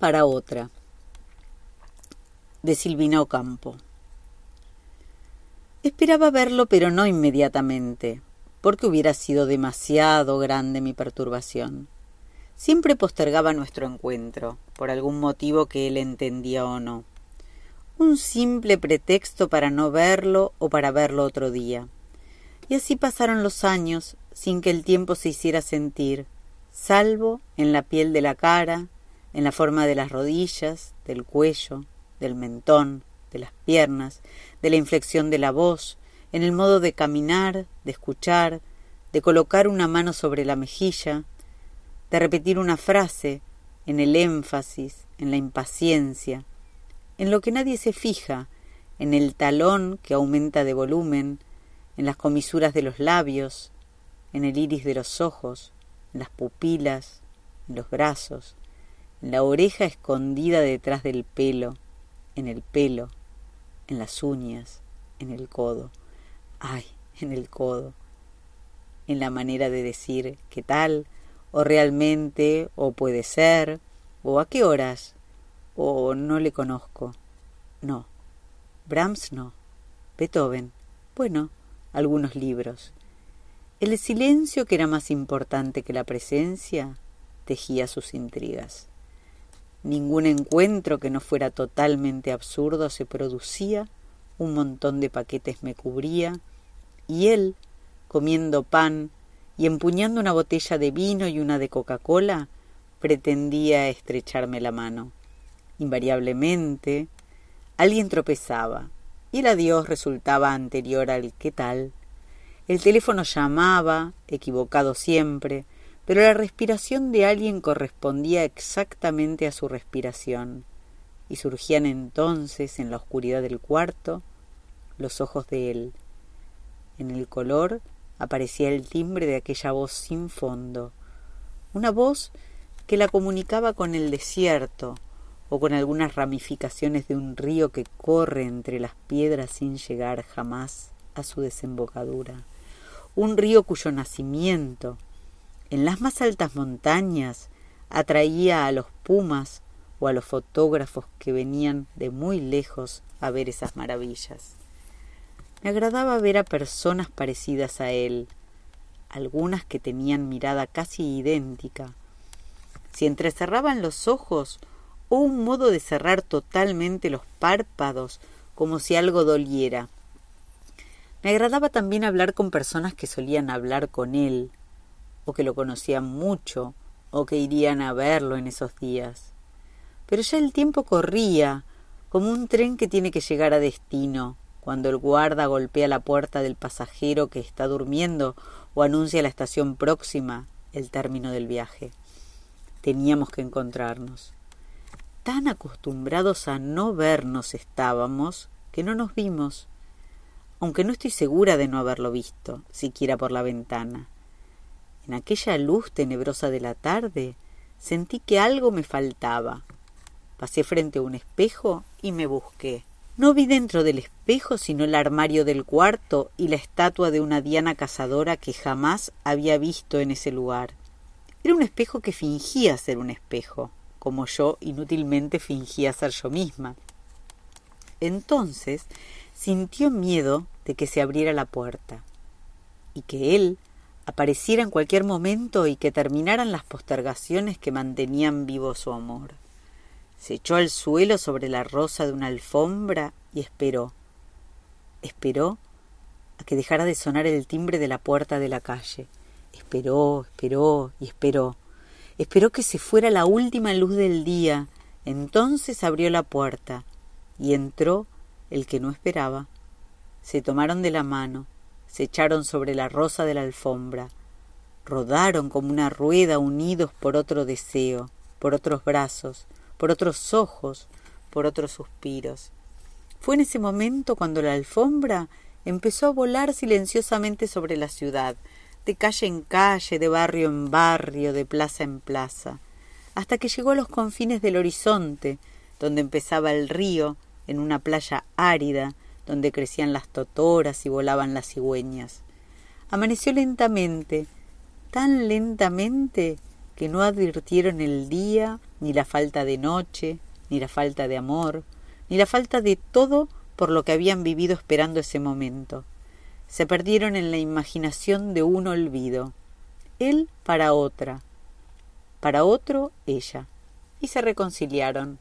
para otra. De Silvina Ocampo. Esperaba verlo, pero no inmediatamente, porque hubiera sido demasiado grande mi perturbación. Siempre postergaba nuestro encuentro, por algún motivo que él entendía o no. Un simple pretexto para no verlo o para verlo otro día. Y así pasaron los años sin que el tiempo se hiciera sentir, salvo en la piel de la cara, en la forma de las rodillas, del cuello, del mentón, de las piernas, de la inflexión de la voz, en el modo de caminar, de escuchar, de colocar una mano sobre la mejilla, de repetir una frase, en el énfasis, en la impaciencia, en lo que nadie se fija, en el talón que aumenta de volumen, en las comisuras de los labios, en el iris de los ojos, en las pupilas, en los brazos, la oreja escondida detrás del pelo, en el pelo, en las uñas, en el codo. Ay, en el codo. En la manera de decir qué tal, o realmente, o puede ser, o a qué horas, o no le conozco. No. Brahms no. Beethoven. Bueno, algunos libros. El silencio, que era más importante que la presencia, tejía sus intrigas. Ningún encuentro que no fuera totalmente absurdo se producía, un montón de paquetes me cubría, y él, comiendo pan, y empuñando una botella de vino y una de Coca-Cola, pretendía estrecharme la mano. Invariablemente, alguien tropezaba, y el adiós resultaba anterior al qué tal. El teléfono llamaba, equivocado siempre, pero la respiración de alguien correspondía exactamente a su respiración, y surgían entonces en la oscuridad del cuarto los ojos de él. En el color aparecía el timbre de aquella voz sin fondo, una voz que la comunicaba con el desierto o con algunas ramificaciones de un río que corre entre las piedras sin llegar jamás a su desembocadura, un río cuyo nacimiento, en las más altas montañas, atraía a los pumas o a los fotógrafos que venían de muy lejos a ver esas maravillas. Me agradaba ver a personas parecidas a él, algunas que tenían mirada casi idéntica. Si entrecerraban los ojos o un modo de cerrar totalmente los párpados como si algo doliera. Me agradaba también hablar con personas que solían hablar con él, o que lo conocían mucho, o que irían a verlo en esos días. Pero ya el tiempo corría, como un tren que tiene que llegar a destino, cuando el guarda golpea la puerta del pasajero que está durmiendo o anuncia la estación próxima, el término del viaje. Teníamos que encontrarnos. Tan acostumbrados a no vernos estábamos que no nos vimos, aunque no estoy segura de no haberlo visto, siquiera por la ventana. En aquella luz tenebrosa de la tarde sentí que algo me faltaba. Pasé frente a un espejo y me busqué. No vi dentro del espejo sino el armario del cuarto y la estatua de una diana cazadora que jamás había visto en ese lugar. Era un espejo que fingía ser un espejo, como yo inútilmente fingía ser yo misma. Entonces sintió miedo de que se abriera la puerta y que él apareciera en cualquier momento y que terminaran las postergaciones que mantenían vivo su amor. Se echó al suelo sobre la rosa de una alfombra y esperó. Esperó a que dejara de sonar el timbre de la puerta de la calle. Esperó, esperó y esperó. Esperó que se fuera la última luz del día. Entonces abrió la puerta y entró el que no esperaba. Se tomaron de la mano, se echaron sobre la rosa de la alfombra, rodaron como una rueda unidos por otro deseo, por otros brazos, por otros ojos, por otros suspiros. Fue en ese momento cuando la alfombra empezó a volar silenciosamente sobre la ciudad, de calle en calle, de barrio en barrio, de plaza en plaza, hasta que llegó a los confines del horizonte, donde empezaba el río, en una playa árida, donde crecían las totoras y volaban las cigüeñas. Amaneció lentamente, tan lentamente que no advirtieron el día ni la falta de noche, ni la falta de amor, ni la falta de todo por lo que habían vivido esperando ese momento. Se perdieron en la imaginación de un olvido. Él para otra, para otro ella, y se reconciliaron.